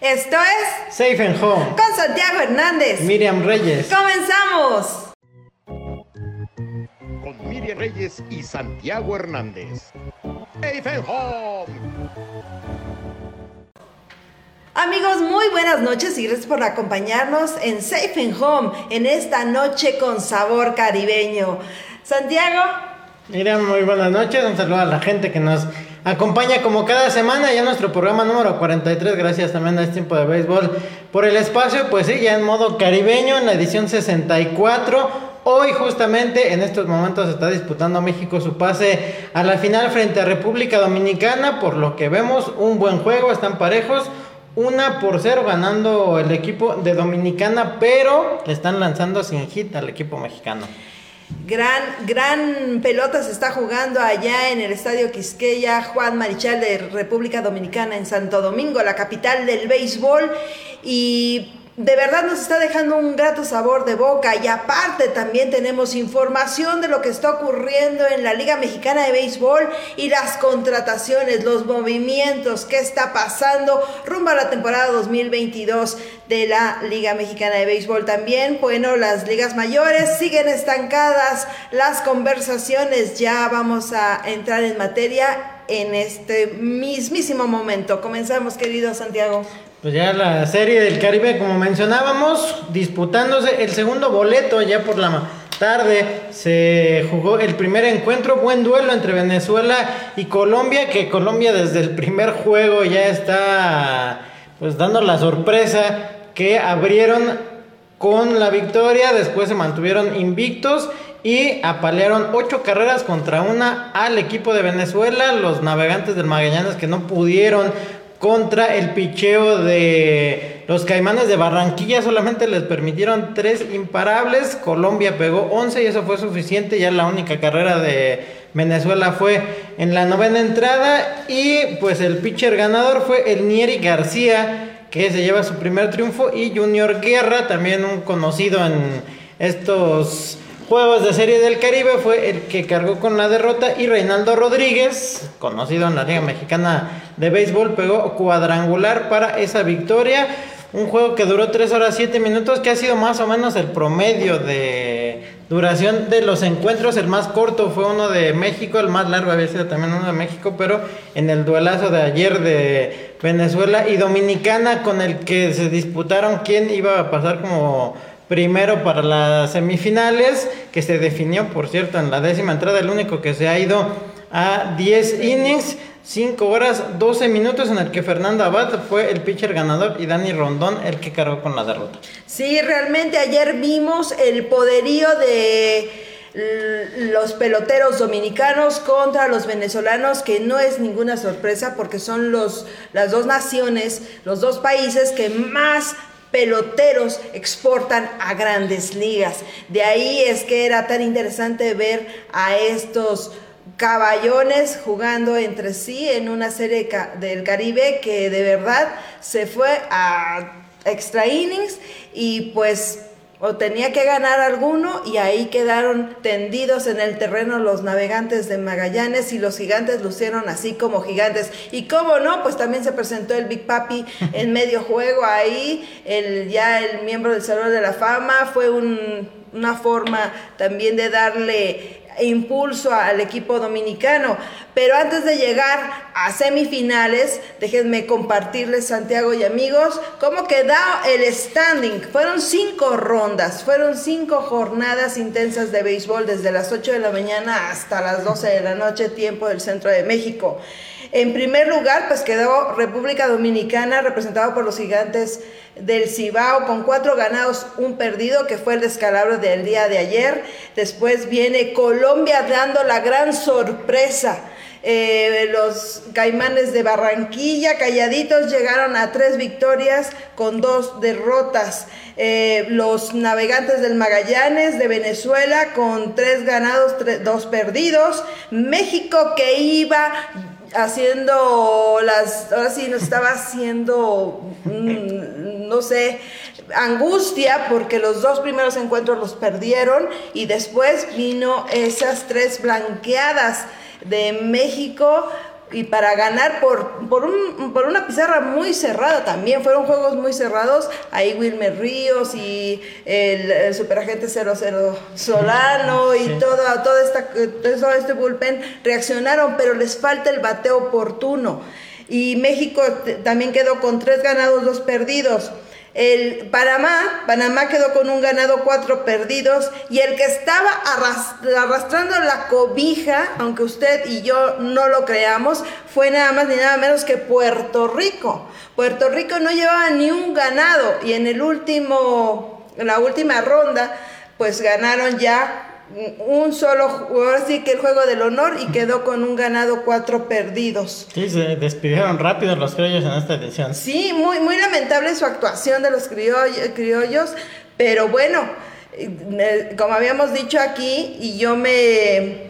Esto es Safe and Home. con Santiago Hernández. Miriam Reyes. ¡Comenzamos! con Miriam Reyes y Santiago Hernández. Safe Home. Amigos, muy buenas noches y gracias por acompañarnos en Safe and Home en esta noche con sabor caribeño. Santiago, Miriam, muy buenas noches. Un saludo a la gente que nos acompaña como cada semana ya nuestro programa número 43. Gracias también a este tiempo de béisbol por el espacio. Pues sí, ya en modo caribeño en la edición 64. Hoy justamente en estos momentos está disputando México su pase a la final frente a República Dominicana. Por lo que vemos, un buen juego, están parejos. Una por cero ganando el equipo de Dominicana, pero le están lanzando sin hit al equipo mexicano. Gran, gran pelota se está jugando allá en el Estadio Quisqueya Juan Marichal de República Dominicana en Santo Domingo, la capital del béisbol. Y de verdad nos está dejando un grato sabor de boca y aparte también tenemos información de lo que está ocurriendo en la Liga Mexicana de Béisbol y las contrataciones, los movimientos, qué está pasando rumbo a la temporada 2022 de la Liga Mexicana de Béisbol. También, bueno, las ligas mayores siguen estancadas, las conversaciones, ya vamos a entrar en materia en este mismísimo momento. Comenzamos, querido Santiago. Pues ya la serie del Caribe, como mencionábamos, disputándose el segundo boleto ya por la tarde. Se jugó el primer encuentro, buen duelo entre Venezuela y Colombia, que Colombia desde el primer juego ya está pues dando la sorpresa que abrieron con la victoria, después se mantuvieron invictos y apalearon ocho carreras contra una al equipo de Venezuela, los navegantes del Magallanes que no pudieron contra el picheo de los Caimanes de Barranquilla. Solamente les permitieron tres imparables. Colombia pegó 11 y eso fue suficiente. Ya la única carrera de Venezuela fue en la novena entrada. Y pues el pitcher ganador fue el Nieri García, que se lleva su primer triunfo. Y Junior Guerra, también un conocido en estos Juegos de Serie del Caribe fue el que cargó con la derrota y Reinaldo Rodríguez, conocido en la Liga Mexicana de Béisbol, pegó cuadrangular para esa victoria. Un juego que duró 3 horas 7 minutos, que ha sido más o menos el promedio de duración de los encuentros. El más corto fue uno de México, el más largo había sido también uno de México, pero en el duelazo de ayer de Venezuela y Dominicana, con el que se disputaron quién iba a pasar como primero para las semifinales, que se definió, por cierto, en la décima entrada, el único que se ha ido a 10 innings, 5 horas, 12 minutos, en el que Fernando Abad fue el pitcher ganador y Dani Rondón el que cargó con la derrota. Sí, realmente ayer vimos el poderío de los peloteros dominicanos contra los venezolanos, que no es ninguna sorpresa porque son los, las dos naciones, los dos países que más peloteros exportan a grandes ligas. De ahí es que era tan interesante ver a estos caballones jugando entre sí en una serie del Caribe que de verdad se fue a extra innings y pues o tenía que ganar alguno y ahí quedaron tendidos en el terreno los navegantes de Magallanes y los gigantes lucieron así como gigantes. Y cómo no, pues también se presentó el Big Papi en medio juego ahí, el, ya el miembro del Salón de la Fama, fue un, una forma también de darle impulso al equipo dominicano. Pero antes de llegar a semifinales, déjenme compartirles, Santiago y amigos, cómo quedó el standing. Fueron cinco rondas, fueron cinco jornadas intensas de béisbol desde las 8 de la mañana hasta las 12 de la noche, tiempo del centro de México. En primer lugar, pues quedó República Dominicana, representado por los gigantes del Cibao, con cuatro ganados, un perdido, que fue el descalabro del día de ayer. Después viene Colombia dando la gran sorpresa. Eh, los caimanes de Barranquilla, calladitos, llegaron a tres victorias con dos derrotas. Eh, los navegantes del Magallanes de Venezuela con tres ganados, dos perdidos. México que iba haciendo las, ahora sí nos estaba haciendo, mm, no sé, angustia porque los dos primeros encuentros los perdieron y después vino esas tres blanqueadas de México y para ganar por, por, un, por una pizarra muy cerrada también. Fueron juegos muy cerrados. Ahí Wilmer Ríos y el, superagente 00 Solano y toda, toda esta, todo este bullpen reaccionaron, pero les falta el bateo oportuno. Y México también quedó con tres ganados, dos perdidos. El Panamá, Panamá quedó con un ganado, cuatro perdidos. Y el que estaba arrastrando la cobija, aunque usted y yo no lo creamos, fue nada más ni nada menos que Puerto Rico. Puerto Rico no llevaba ni un ganado. Y en el último, en la última ronda, pues ganaron ya un solo, ahora sí que el juego del honor y quedó con un ganado, cuatro perdidos. Sí, se despidieron rápido los criollos en esta edición. Sí, muy, muy lamentable su actuación de los criollos, pero bueno, eh, como habíamos dicho aquí, y yo me...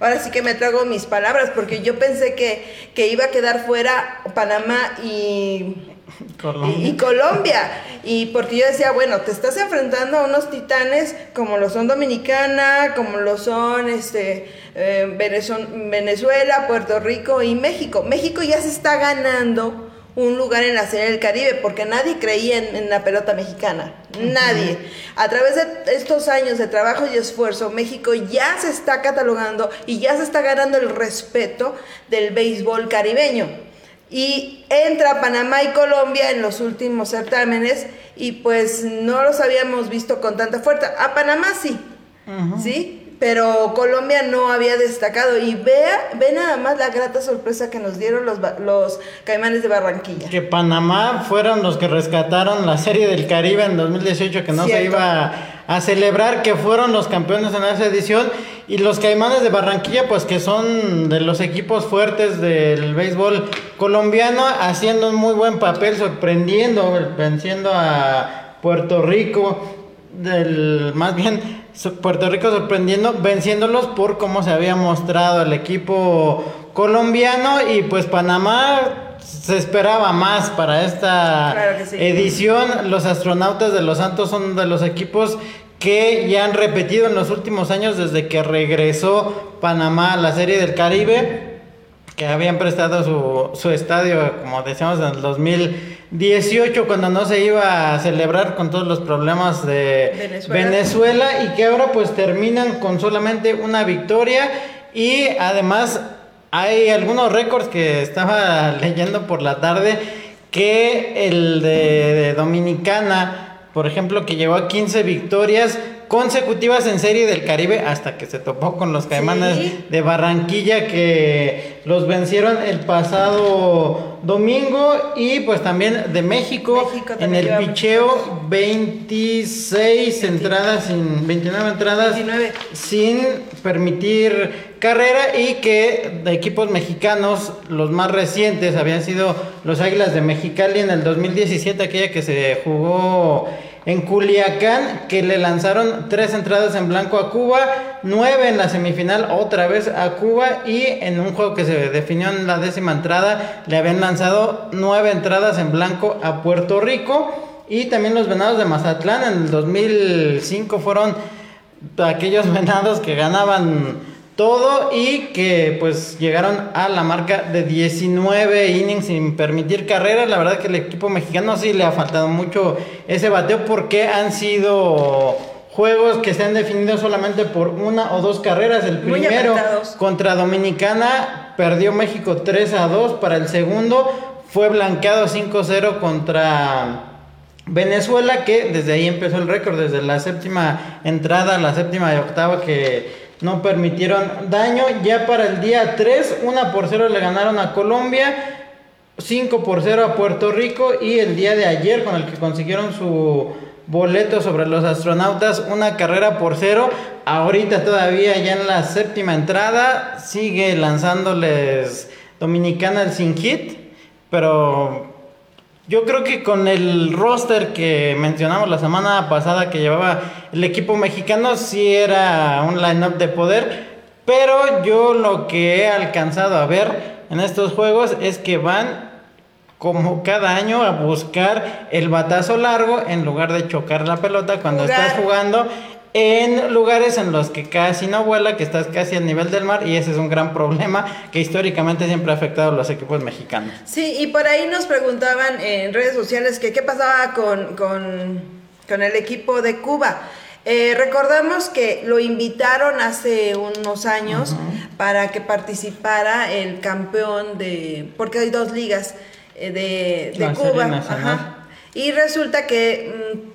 Ahora sí que me trago mis palabras, porque yo pensé que, que iba a quedar fuera Panamá y Colombia. Y, Colombia. Y porque yo decía, bueno, te estás enfrentando a unos titanes como lo son Dominicana, como lo son este, eh, Venezuela, Puerto Rico y México. México ya se está ganando un lugar en la Serie del Caribe, porque nadie creía en, la pelota mexicana, nadie. A través de estos años de trabajo y esfuerzo, México ya se está catalogando y ya se está ganando el respeto del béisbol caribeño y entra Panamá y Colombia en los últimos certámenes y pues no los habíamos visto con tanta fuerza. A Panamá sí, ¿sí? Pero Colombia no había destacado y vea, ve nada más la grata sorpresa que nos dieron los, los Caimanes de Barranquilla. Que Panamá fueron los que rescataron la Serie del Caribe en 2018 que no se iba a celebrar que fueron los campeones en esa edición y los Caimanes de Barranquilla pues que son de los equipos fuertes del béisbol colombiano haciendo un muy buen papel sorprendiendo venciendo a Puerto Rico del más bien Puerto Rico sorprendiendo venciéndolos por cómo se había mostrado el equipo colombiano y pues Panamá se esperaba más para esta edición. Los astronautas de los Santos son de los equipos que ya han repetido en los últimos años desde que regresó Panamá a la Serie del Caribe, que habían prestado su, su estadio, como decíamos, en el 2018, cuando no se iba a celebrar con todos los problemas de Venezuela, Venezuela y que ahora pues terminan con solamente una victoria. Y además hay algunos récords que estaba leyendo por la tarde que el de, Dominicana, por ejemplo, que llegó a 15 victorias consecutivas en Serie del Caribe hasta que se topó con los Caimanes de Barranquilla que los vencieron el pasado domingo y pues también de México, en el picheo 26 entradas sin 29 entradas sin permitir carrera y que de equipos mexicanos los más recientes habían sido los Águilas de Mexicali en el 2017, aquella que se jugó en Culiacán, que le lanzaron tres entradas en blanco a Cuba, nueve en la semifinal otra vez a Cuba y en un juego que se definió en la décima entrada le habían lanzado nueve entradas en blanco a Puerto Rico y también los Venados de Mazatlán en el 2005 fueron aquellos Venados que ganaban todo y que pues llegaron a la marca de 19 innings sin permitir carreras. La verdad que el equipo mexicano sí le ha faltado mucho ese bateo porque han sido juegos que se han definido solamente por una o dos carreras. El primero contra Dominicana perdió México 3 a 2 para el segundo fue blanqueado 5-0 contra Venezuela que desde ahí empezó el récord desde la séptima entrada, la séptima y octava que no permitieron daño. Ya para el día 3, 1 por 0 le ganaron a Colombia, 5 por 0 a Puerto Rico y el día de ayer con el que consiguieron su boleto sobre los astronautas, una carrera por cero. Ahorita todavía ya en la séptima entrada sigue lanzándoles Dominicana el sin hit, pero yo creo que con el roster que mencionamos la semana pasada que llevaba el equipo mexicano, sí era un line-up de poder. Pero yo lo que he alcanzado a ver en estos juegos es que van como cada año a buscar el batazo largo en lugar de chocar la pelota cuando estás jugando en lugares en los que casi no vuela, que estás casi al nivel del mar y ese es un gran problema que históricamente siempre ha afectado a los equipos mexicanos. Sí, y por ahí nos preguntaban en redes sociales que qué pasaba con, con, con el equipo de Cuba. Eh, recordamos que lo invitaron hace unos años para que participara el campeón de, porque hay dos ligas eh, de, de Cuba. Ajá. Y resulta que mm,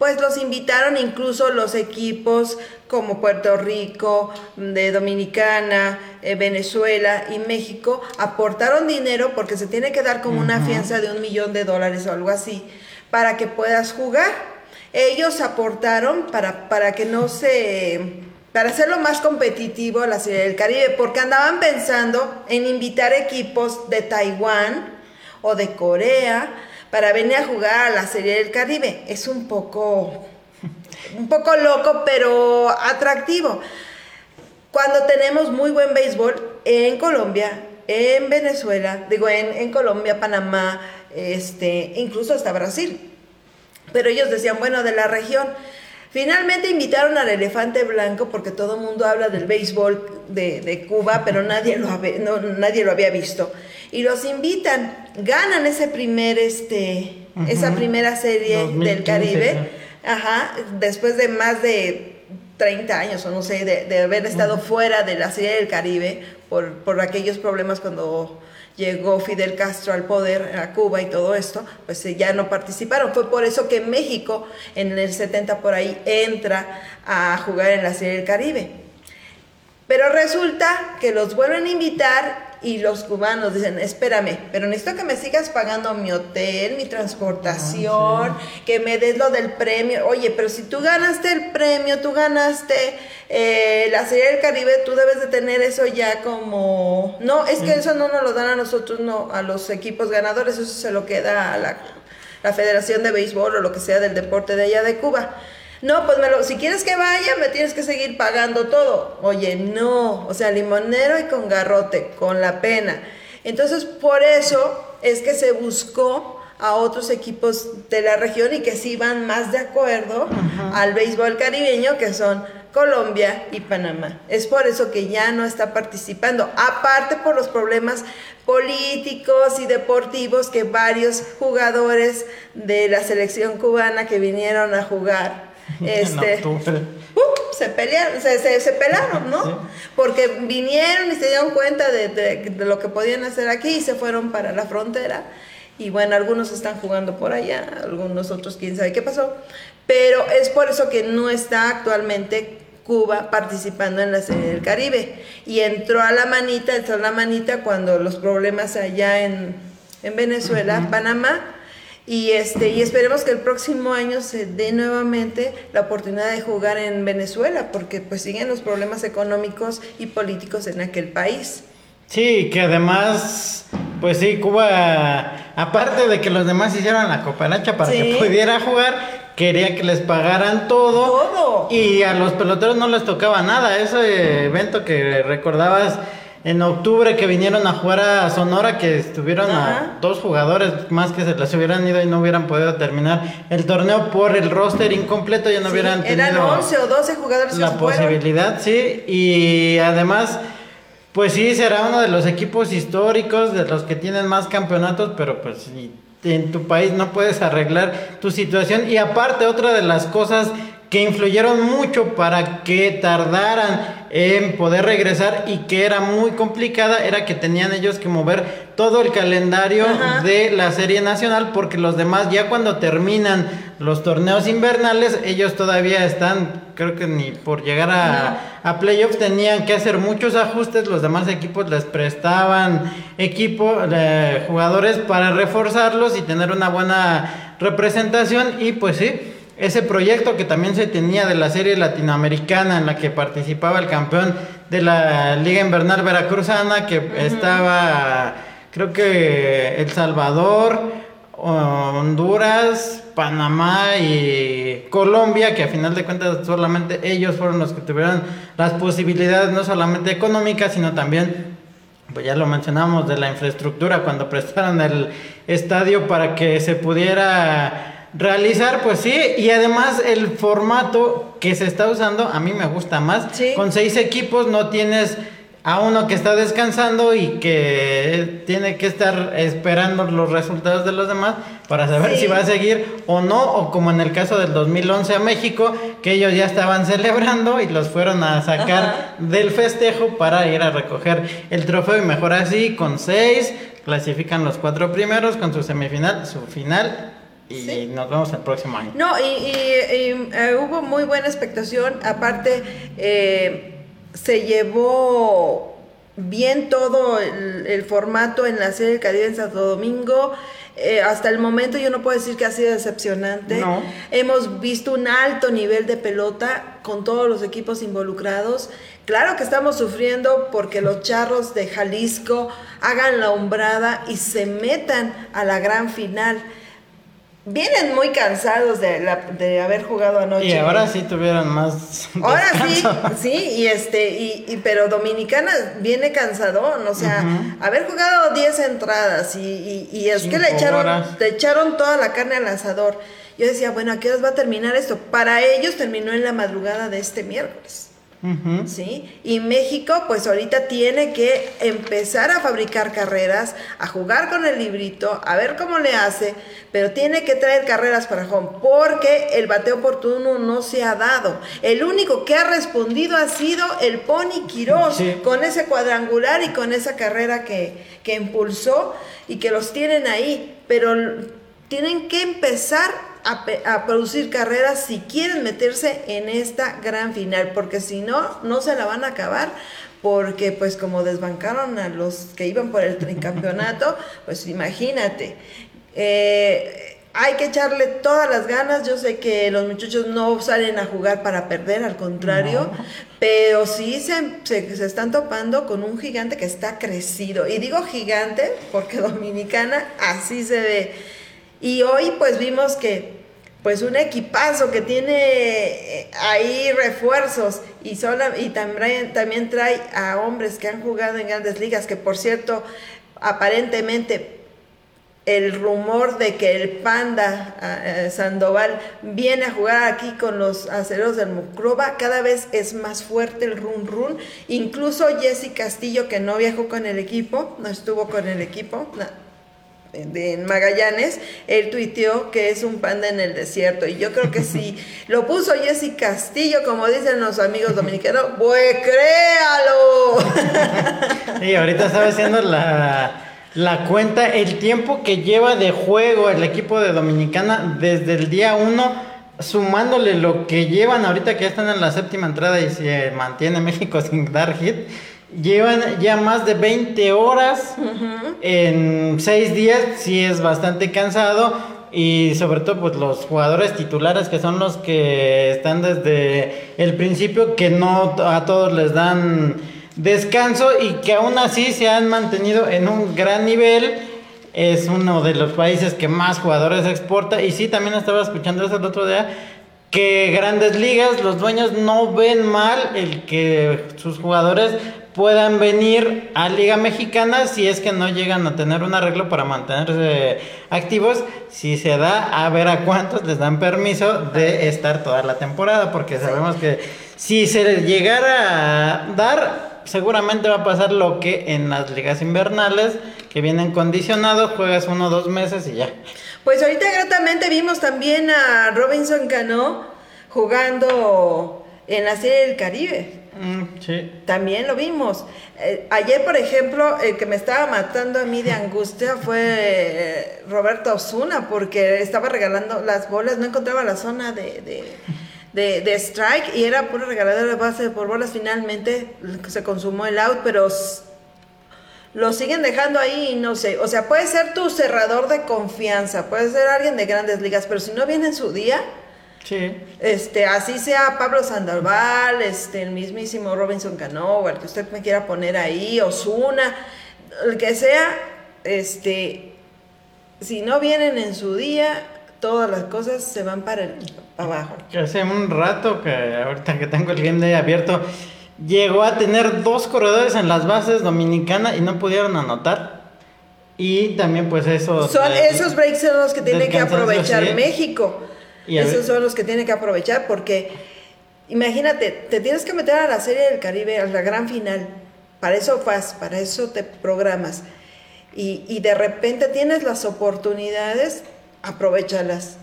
pues los invitaron incluso los equipos como Puerto Rico, de Dominicana, eh, Venezuela y México aportaron dinero porque se tiene que dar como una fianza de un millón de dólares o algo así para que puedas jugar. Ellos aportaron para, para que no se... para hacerlo más competitivo a la Serie del Caribe, porque andaban pensando en invitar equipos de Taiwán o de Corea para venir a jugar a la Serie del Caribe. Es un poco, un poco loco, pero atractivo. Cuando tenemos muy buen béisbol en Colombia, en Venezuela, digo, en, en Colombia, Panamá, este, incluso hasta Brasil. Pero ellos decían, bueno, de la región. Finalmente invitaron al elefante blanco porque todo el mundo habla del béisbol de, Cuba, pero nadie lo había visto. Y los invitan, ganan ese primer, este, esa primera serie del 2015, Caribe, ajá, después de más de 30 años o no sé, de, de haber estado fuera de la serie del Caribe por, por aquellos problemas cuando llegó Fidel Castro al poder a Cuba y todo esto, pues eh, ya no participaron. Fue por eso que México en el 70 por ahí entra a jugar en la serie del Caribe. Pero resulta que los vuelven a invitar y los cubanos dicen, espérame, pero necesito que me sigas pagando mi hotel, mi transportación, que me des lo del premio. Oye, pero si tú ganaste el premio, tú ganaste eh, la Serie del Caribe, tú debes de tener eso ya como... No, es que eso no nos lo dan a nosotros, no, a los equipos ganadores, eso se lo queda a la, la Federación de Béisbol o lo que sea del deporte de allá de Cuba. No, pues me lo, si quieres que vaya, me tienes que seguir pagando todo. Oye, no, o sea, limonero y con garrote, con la pena. Entonces, por eso es que se buscó a otros equipos de la región y que sí van más de acuerdo al béisbol caribeño, que son Colombia y Panamá. Es por eso que ya no está participando, aparte por los problemas políticos y deportivos que varios jugadores de la selección cubana que vinieron a jugar este. ¡uh! se pelearon, se, se, se pelaron, ¿no? Sí. Porque vinieron y se dieron cuenta de, de- de lo que podían hacer aquí y se fueron para la frontera. Y bueno, algunos están jugando por allá, algunos otros quién sabe qué pasó. Pero es por eso que no está actualmente Cuba participando en la Serie del Caribe. Y entró a la manita, entró a la manita cuando los problemas allá en, en Venezuela, Panamá. Y, este, y esperemos que el próximo año se dé nuevamente la oportunidad de jugar en Venezuela, porque pues siguen los problemas económicos y políticos en aquel país. Sí, que además, pues sí, Cuba, aparte de que los demás hicieron la cooperacha para Sí. que pudiera jugar, quería que les pagaran todo. Todo. Y a los peloteros no les tocaba nada. Ese evento que recordabas en octubre que vinieron a jugar a Sonora, que estuvieron Ajá. a dos jugadores más que se les hubieran ido y no hubieran podido terminar el torneo por el roster incompleto, ya no Sí, hubieran tenido eran 11 o 12 jugadores la posibilidad, sí, y además, pues sí, será uno de los equipos históricos, de los que tienen más campeonatos, pero pues en tu país no puedes arreglar tu situación. Y aparte, otra de las cosas que influyeron mucho para que tardaran en poder regresar y que era muy complicada era que tenían ellos que mover todo el calendario Ajá. de la serie nacional porque los demás ya cuando terminan los torneos invernales ellos todavía están creo que ni por llegar a, a playoffs tenían que hacer muchos ajustes los demás equipos les prestaban equipo eh, jugadores para reforzarlos y tener una buena representación y pues sí ese proyecto que también se tenía de la serie latinoamericana en la que participaba el campeón de la Liga Invernal Veracruzana, que estaba, creo que El Salvador, Honduras, Panamá y Colombia, que a final de cuentas solamente ellos fueron los que tuvieron las posibilidades, no solamente económicas, sino también pues ya lo mencionamos de la infraestructura cuando prestaron el estadio para que se pudiera realizar, pues sí, y además el formato que se está usando a mí me gusta más. Sí. Con seis equipos no tienes a uno que está descansando y que tiene que estar esperando los resultados de los demás para saber Sí. si va a seguir o no, o como en el caso del 2011 a México, que ellos ya estaban celebrando y los fueron a sacar Ajá. del festejo para ir a recoger el trofeo y mejor así, con seis, clasifican los cuatro primeros con su semifinal, su final y Sí. nos vemos el próximo año. No, y, y- y, eh, hubo muy buena expectación. Aparte, eh, se llevó bien todo el, el formato en la serie del Caribe en Santo Domingo. Eh, hasta el momento yo no puedo decir que ha sido decepcionante. No. Hemos visto un alto nivel de pelota con todos los equipos involucrados. Claro que estamos sufriendo porque los charros de Jalisco hagan la hombrada y se metan a la gran final. Vienen muy cansados de, la- de haber jugado anoche. Y ahora sí tuvieron más. Ahora sí, descanso. sí, y este, y, y- pero Dominicana viene cansadón, o sea, haber jugado 10 entradas y, y- y es que le echaron, horas. le echaron toda la carne al asador. Yo decía, bueno, ¿a qué horas va a terminar esto? Para ellos terminó en la madrugada de este miércoles. ¿Sí? Y México, pues ahorita tiene que empezar a fabricar carreras, a jugar con el librito, a ver cómo le hace, pero tiene que traer carreras para home, porque el bateo oportuno no se ha dado. El único que ha respondido ha sido el Pony Quirós, Sí. con ese cuadrangular y con esa carrera que, que impulsó y que los tienen ahí, pero tienen que empezar a, producir carreras si quieren meterse en esta gran final, porque si no, no se la van a acabar, porque pues como desbancaron a los que iban por el tricampeonato, pues imagínate. Eh, hay que echarle todas las ganas. Yo sé que los muchachos no salen a jugar para perder, al contrario, pero sí se, se- se están topando con un gigante que está crecido. Y digo gigante porque Dominicana así se ve. Y hoy pues vimos que pues un equipazo que tiene eh, ahí refuerzos y, sola, y también, también trae a hombres que han jugado en grandes ligas, que por cierto, aparentemente el rumor de que el panda eh, Sandoval viene a jugar aquí con los aceros del Mucroba, cada vez es más fuerte el run run. Incluso Jesse Castillo, que no viajó con el equipo, no estuvo con el equipo, de Magallanes, él tuiteó que es un panda en el desierto. Y yo creo que si lo puso Jesse Castillo, como dicen los amigos dominicanos, pues créalo. Y ahorita estaba haciendo la, la cuenta, el tiempo que lleva de juego el equipo de Dominicana desde el día 1, sumándole lo que llevan ahorita que ya están en la séptima entrada y se mantiene México sin dar hit. Llevan ya más de 20 horas en 6 días, sí es bastante cansado y sobre todo pues los jugadores titulares que son los que están desde el principio que no a todos les dan descanso y que aún así se han mantenido en un gran nivel. Es uno de los países que más jugadores exporta y sí también estaba escuchando eso el otro día que grandes ligas, los dueños no ven mal el que sus jugadores puedan venir a Liga Mexicana si es que no llegan a tener un arreglo para mantenerse activos, si se da a ver a cuántos les dan permiso de estar toda la temporada, porque sabemos que si se les llegara a dar, seguramente va a pasar lo que en las ligas invernales, que vienen condicionados, juegas uno o dos meses y ya. Pues ahorita gratamente vimos también a Robinson Cano jugando en la Serie del Caribe. Mm. También lo vimos. Eh, ayer, por ejemplo, el que me estaba matando a mí de angustia fue eh, Roberto Osuna, porque estaba regalando las bolas, no encontraba la zona de, de, de- de strike y era puro regalador de base por bolas. Finalmente se consumó el out, pero lo siguen dejando ahí y no sé. O sea, puede ser tu cerrador de confianza, puede ser alguien de grandes ligas, pero si no viene en su día, Sí. este, así sea Pablo Sandoval, este, el mismísimo Robinson Cano, el que usted me quiera poner ahí, Osuna, el que sea, este, si no vienen en su día, todas las cosas se van para, el, para abajo. Hace un rato que ahorita que tengo el game day abierto, llegó a tener dos corredores en las bases dominicana y no pudieron anotar. Y también pues eso... Son de- esos breaks son los que tiene que aprovechar. México. Y Esos son los que tiene que aprovechar porque imagínate, te tienes que meter a la serie del Caribe, a la gran final. Para eso vas, para eso te programas. Y, y de repente tienes las oportunidades, aprovechalas.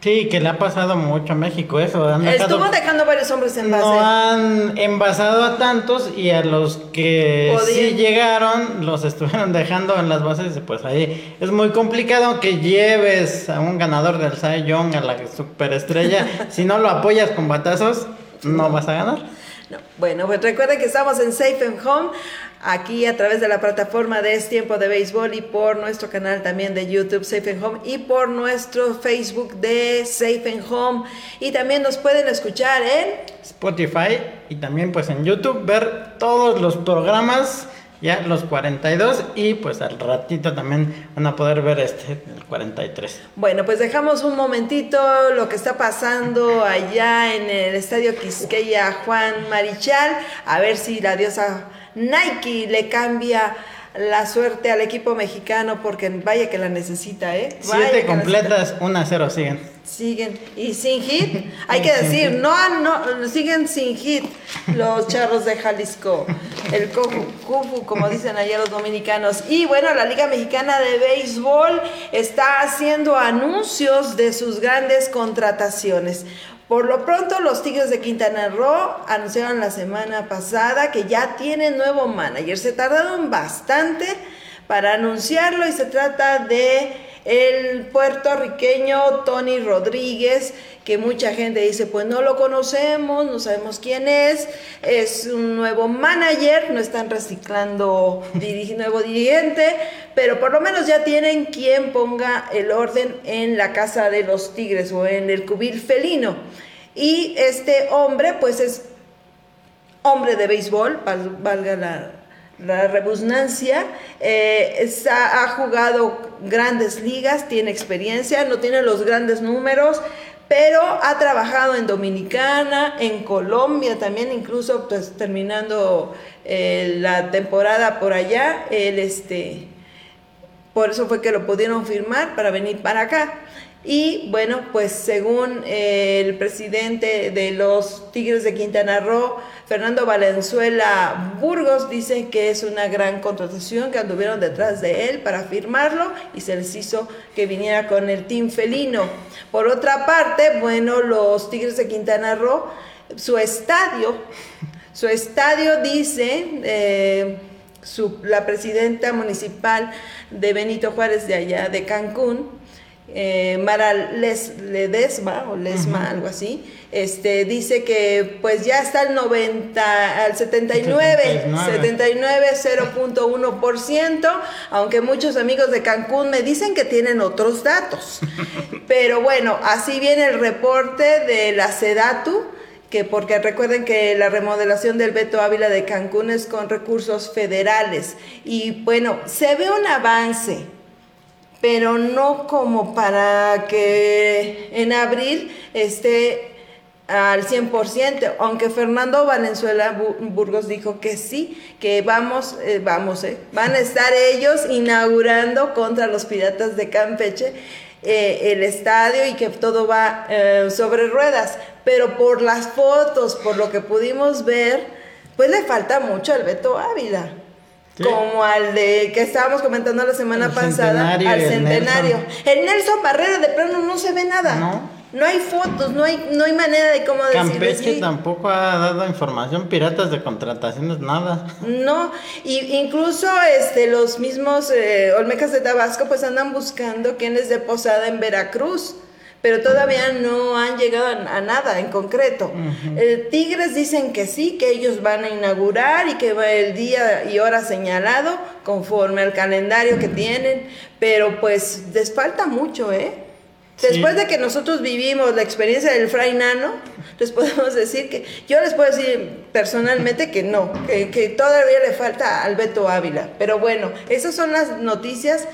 Sí, que le ha pasado mucho a México eso. Han dejado- Estuvo dejando varios hombres en base. no han envasado a tantos y a los que sí llegaron los estuvieron dejando en las bases pues ahí es muy complicado que lleves a un ganador del Cy Young a la superestrella si no lo apoyas con batazos no vas a ganar No, Bueno, pues recuerden que estamos en Safe and Home, aquí a través de la plataforma de Es Tiempo de Béisbol y por nuestro canal también de YouTube Safe and Home y por nuestro Facebook de Safe and Home. Y también nos pueden escuchar en... Spotify y también pues en YouTube ver todos los programas ya los 42 y pues al ratito también van a poder ver este el 43 Bueno, pues dejamos un momentito lo que está pasando allá en el Estadio Quisqueya Juan Marichal, a ver si la diosa Nike le cambia la suerte al equipo mexicano, porque vaya que la necesita, ¿eh? Vaya siete completas 1 a 0 siguen Siguen. Y sin hit, hay que decir, no, no, siguen sin hit los charros de Jalisco. El cufu, como dicen allá los dominicanos. Y bueno, la Liga Mexicana de Béisbol está haciendo anuncios de sus grandes contrataciones. Por lo pronto, los Tigres de Quintana Roo anunciaron la semana pasada que ya tienen nuevo manager. Se tardaron bastante para anunciarlo y se trata de el puertorriqueño Tony Rodríguez, que mucha gente dice, pues no lo conocemos, no sabemos quién es, es un nuevo manager, no están reciclando nuevo dirigente, pero por lo menos ya tienen quien ponga el orden en la casa de los tigres o en el cubil felino. Y este hombre, pues es hombre de béisbol, val- valga la, la rebusnancia, eh, ha jugado grandes ligas, tiene experiencia, no tiene los grandes números, pero ha trabajado en Dominicana, en Colombia también, incluso pues terminando eh, la temporada por allá, él este, por eso fue que lo pudieron firmar para venir para acá. Y bueno, pues según eh, el presidente de los Tigres de Quintana Roo, Fernando Valenzuela Burgos, dice que es una gran contratación, que anduvieron detrás de él para firmarlo y se les hizo que viniera con el team felino. Por otra parte, bueno, los Tigres de Quintana Roo, su estadio, su estadio dice... eh, la presidenta municipal de Benito Juárez de allá de Cancún, eh, Mara Les- Ledesma o Lesma, algo así, este, dice que pues ya está al 90, al 79, 79. 79, 0.1%, aunque muchos amigos de Cancún me dicen que tienen otros datos. Pero bueno, así viene el reporte de la SEDATU, que porque recuerden que la remodelación del Beto Ávila de Cancún es con recursos federales. Y bueno, se ve un avance, pero no como para que en abril esté al 100%, aunque Fernando Valenzuela Bu- Burgos dijo que sí, que vamos, eh, vamos, eh, van a estar ellos inaugurando contra los piratas de Campeche eh, el estadio y que todo va eh, sobre ruedas, pero por las fotos, por lo que pudimos ver, pues le falta mucho al Beto Ávila. Como al de que estábamos comentando la semana El pasada, centenario al el centenario. Nelson. El Nelson Barrera de plano no se ve nada. No. No hay fotos, no hay, no hay manera de cómo decirle Campeche sí. tampoco ha dado información piratas de contrataciones nada No, y incluso este, los mismos eh, Olmecas de Tabasco pues andan buscando quienes de posada en Veracruz, pero todavía no han llegado a, a nada en concreto. Eh, Tigres dicen que sí, que ellos van a inaugurar y que va el día y hora señalado conforme al calendario que tienen, pero pues les falta mucho, ¿eh? Sí. Después de que nosotros vivimos la experiencia del Fray Nano, les podemos decir que, yo les puedo decir personalmente que no, que, que todavía le falta al Beto Ávila. Pero bueno, esas son las noticias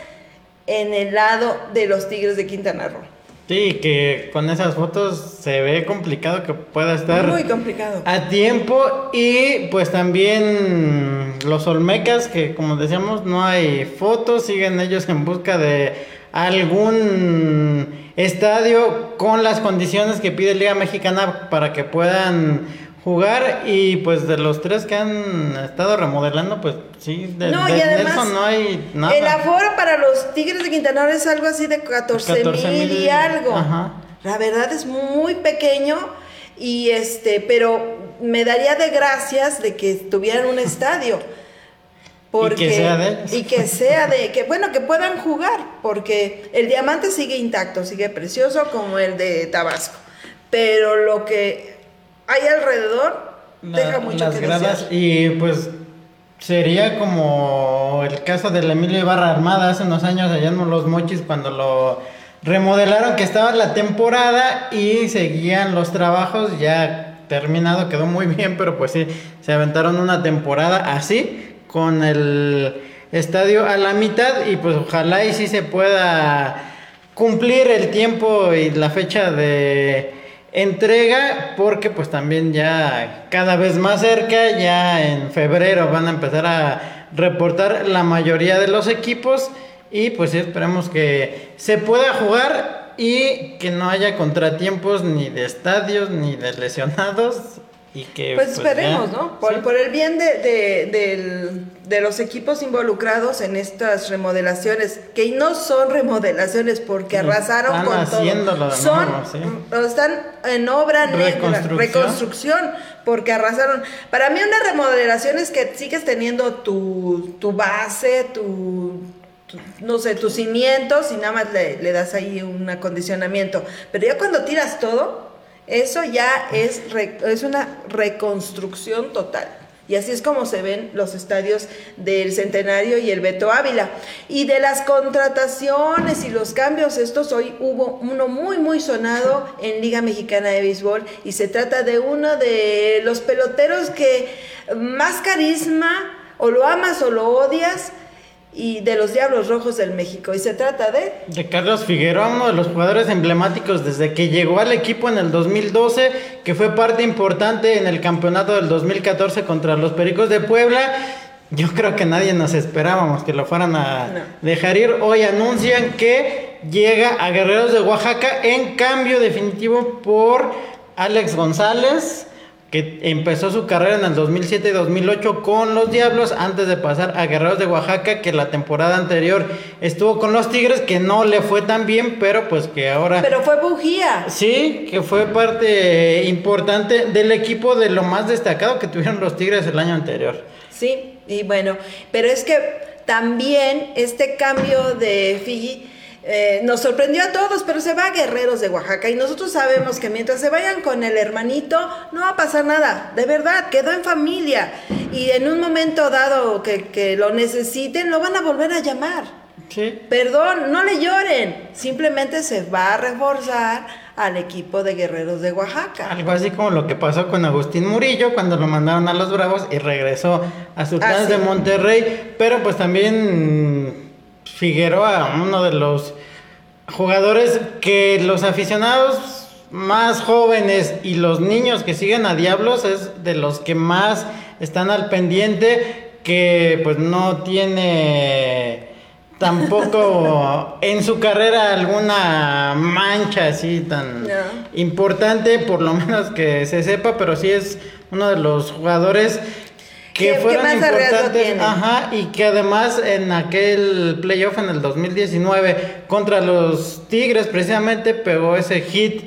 en el lado de los Tigres de Quintana Roo. Sí, que con esas fotos se ve complicado que pueda estar Muy complicado. a tiempo y pues también los Olmecas que como decíamos no hay fotos, siguen ellos en busca de algún estadio con las condiciones que pide Liga Mexicana para que puedan jugar y pues de los tres que han estado remodelando pues sí, de, No, y de además, Nelson no hay nada. El aforo para los Tigres de Quintana Roo es algo así de 14 mil 14,000 y algo. ajá. La verdad es muy pequeño y este, pero me daría de gracias de que tuvieran un estadio. Porque, sea de y que sea de que bueno que puedan jugar porque el diamante sigue intacto sigue precioso como el de Tabasco pero lo que hay alrededor La- deja mucho las que gradas y pues sería como el caso del Emilio Ibarra Armada hace unos años allá en Los Mochis cuando lo remodelaron que estaba la temporada y seguían los trabajos ya terminado quedó muy bien pero pues sí se aventaron una temporada así con el estadio a la mitad y pues ojalá y sí se pueda cumplir el tiempo y la fecha de entrega porque pues también ya cada vez más cerca ya en febrero van a empezar a reportar la mayoría de los equipos. Y pues esperemos que se pueda jugar y que no haya contratiempos ni de estadios ni de lesionados y que Pues ya- esperemos, ¿no? Por, sí. por el bien de, de- de los equipos involucrados en estas remodelaciones, que no son remodelaciones porque arrasaron están con todo. de Son, nuevo, sí. están en obra negra, Reconstrucción. reconstrucción, porque arrasaron. Para mí una remodelación es que sigues teniendo tu, tu base, tu, tu- no sé, tus cimientos y nada más le, le das ahí un acondicionamiento. Pero ya cuando tiras todo, eso ya es, re- es una reconstrucción total. Y así es como se ven los estadios del Centenario y el Beto Ávila. Y de las contrataciones y los cambios, estos hoy hubo uno muy, muy sonado en Liga Mexicana de Béisbol. Y se trata de uno de los peloteros que más carisma, o lo amas o lo odias, y de los Diablos Rojos del México. Y se trata de... De Carlos Figueroa, uno de los jugadores emblemáticos desde que llegó al equipo en el 2012, que fue parte importante en el campeonato del 2014 contra los Pericos de Puebla. Yo creo que nadie nos esperábamos que lo fueran a No. dejar ir. Hoy anuncian que llega a Guerreros de Oaxaca en cambio definitivo por Alex González, que empezó su carrera en el 2007 y 2008 con los Diablos antes de pasar a Guerreros de Oaxaca, que la temporada anterior estuvo con los Tigres, que no le fue tan bien, pero pues que ahora... Pero fue bujía. Sí, que fue parte importante del equipo de lo más destacado que tuvieron los Tigres el año anterior. Sí, y bueno, pero es que también este cambio de Fiji eh, nos sorprendió a todos, pero se va a Guerreros de Oaxaca y nosotros sabemos que mientras se vayan con el hermanito no va a pasar nada, de verdad, quedó en familia y en un momento dado que, que lo necesiten lo van a volver a llamar. Sí. Perdón, no le lloren, simplemente se va a reforzar al equipo de Guerreros de Oaxaca. Algo así como lo que pasó con Agustín Murillo cuando lo mandaron a los Bravos y regresó a Sultanes Ah, sí. de Monterrey. Pero pues también Figueroa, uno de los jugadores que los aficionados más jóvenes y los niños que siguen a Diablos es de los que más están al pendiente que pues no tiene tampoco en su carrera alguna mancha así tan No. importante, por lo menos que se sepa, pero sí es uno de los jugadores que ¿Qué- qué fueron más importantes, tiene? ajá, y que además en aquel playoff en el 2019 contra los Tigres precisamente pegó ese hit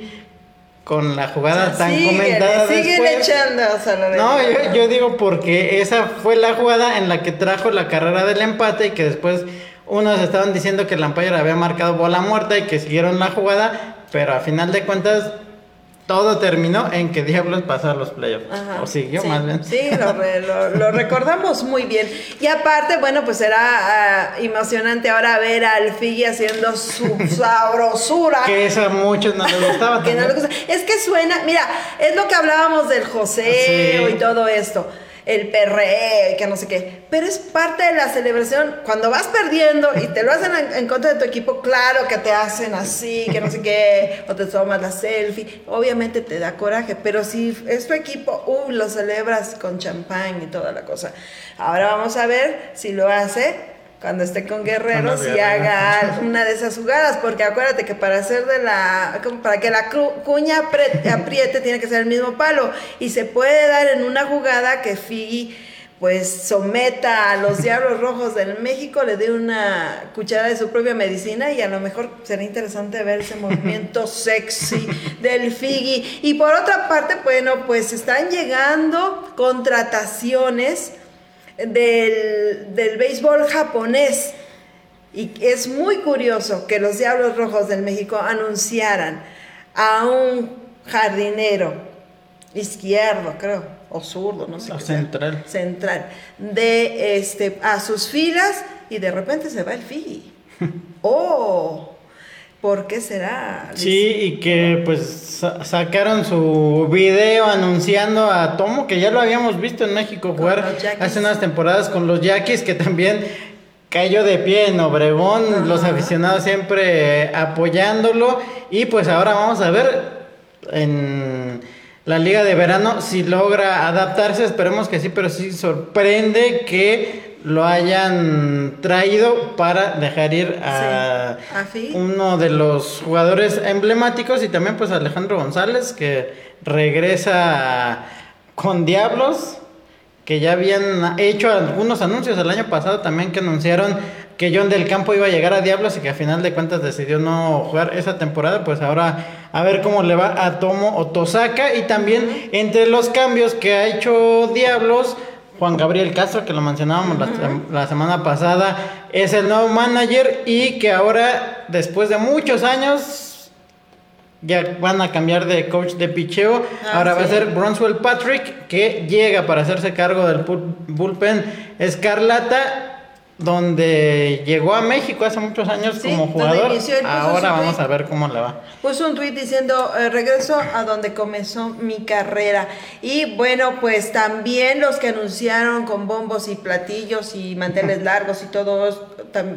con la jugada tan Síguele, comentada después. echando, Salvador. No, yo, yo digo porque esa fue la jugada en la que trajo la carrera del empate y que después unos estaban diciendo que el umpire había marcado bola muerta y que siguieron la jugada, pero a final de cuentas todo terminó en que Diablos pasó a los playoffs. Ajá, O siguió sí, más bien. Sí, lo, re- lo- lo recordamos muy bien. Y aparte, bueno, pues será ah, emocionante ahora ver al Figi haciendo su sabrosura. Que eso a muchos no les gustaba Que no también. le gusta. Es que suena, mira, es lo que hablábamos del joseo Sí. y todo esto. El perreo y que no sé qué. Pero es parte de la celebración. Cuando vas perdiendo y te lo hacen en, en contra de tu equipo, claro que te hacen así, que no sé qué, o te tomas la selfie. Obviamente te da coraje, pero si es tu equipo, uh, lo celebras con champán y toda la cosa. Ahora vamos a ver si lo hace cuando esté con guerreros y haga una de esas jugadas, porque acuérdate que para hacer de la, para que la cuña apriete tiene que ser el mismo palo y se puede dar en una jugada que Figi pues someta a los Diablos Rojos del México, le dé una cuchara de su propia medicina y a lo mejor será interesante ver ese movimiento sexy del Figi. Y por otra parte, bueno, pues están llegando contrataciones del, del béisbol japonés. Y es muy curioso que los Diablos Rojos del México anunciaran a un jardinero izquierdo, creo, o zurdo, no sé. Qué sea, central. Central. De este a sus filas y de repente se va el Fiji. ¡Oh! ¿Por qué será? Sí, y que pues sa- sacaron su video anunciando a Tomo, que ya lo habíamos visto en México jugar hace unas temporadas con los Yaquis, que también cayó de pie en Obregón, los aficionados siempre apoyándolo, y pues ahora vamos a ver en la liga de verano si logra adaptarse, esperemos que sí, pero sí sorprende que lo hayan traído para dejar ir a Sí, uno de los jugadores emblemáticos y también pues Alejandro González que regresa con Diablos que ya habían hecho algunos anuncios el año pasado también que anunciaron que John del Campo iba a llegar a Diablos y que a final de cuentas decidió no jugar esa temporada, pues ahora a ver cómo le va a Tomo Otosaka y también entre los cambios que ha hecho Diablos Juan Gabriel Castro, que lo mencionábamos la, la semana pasada, es el nuevo manager y que ahora, después de muchos años, ya van a cambiar de coach de picheo. Ah, ahora va a ser Bronswell Patrick, que llega para hacerse cargo del bullpen Escarlata, donde llegó a México hace muchos años Sí, como jugador. Ahora vamos a ver cómo le va. Puso un tuit diciendo, eh, regreso a donde comenzó mi carrera. Y bueno, pues también los que anunciaron con bombos y platillos y manteles largos y todo,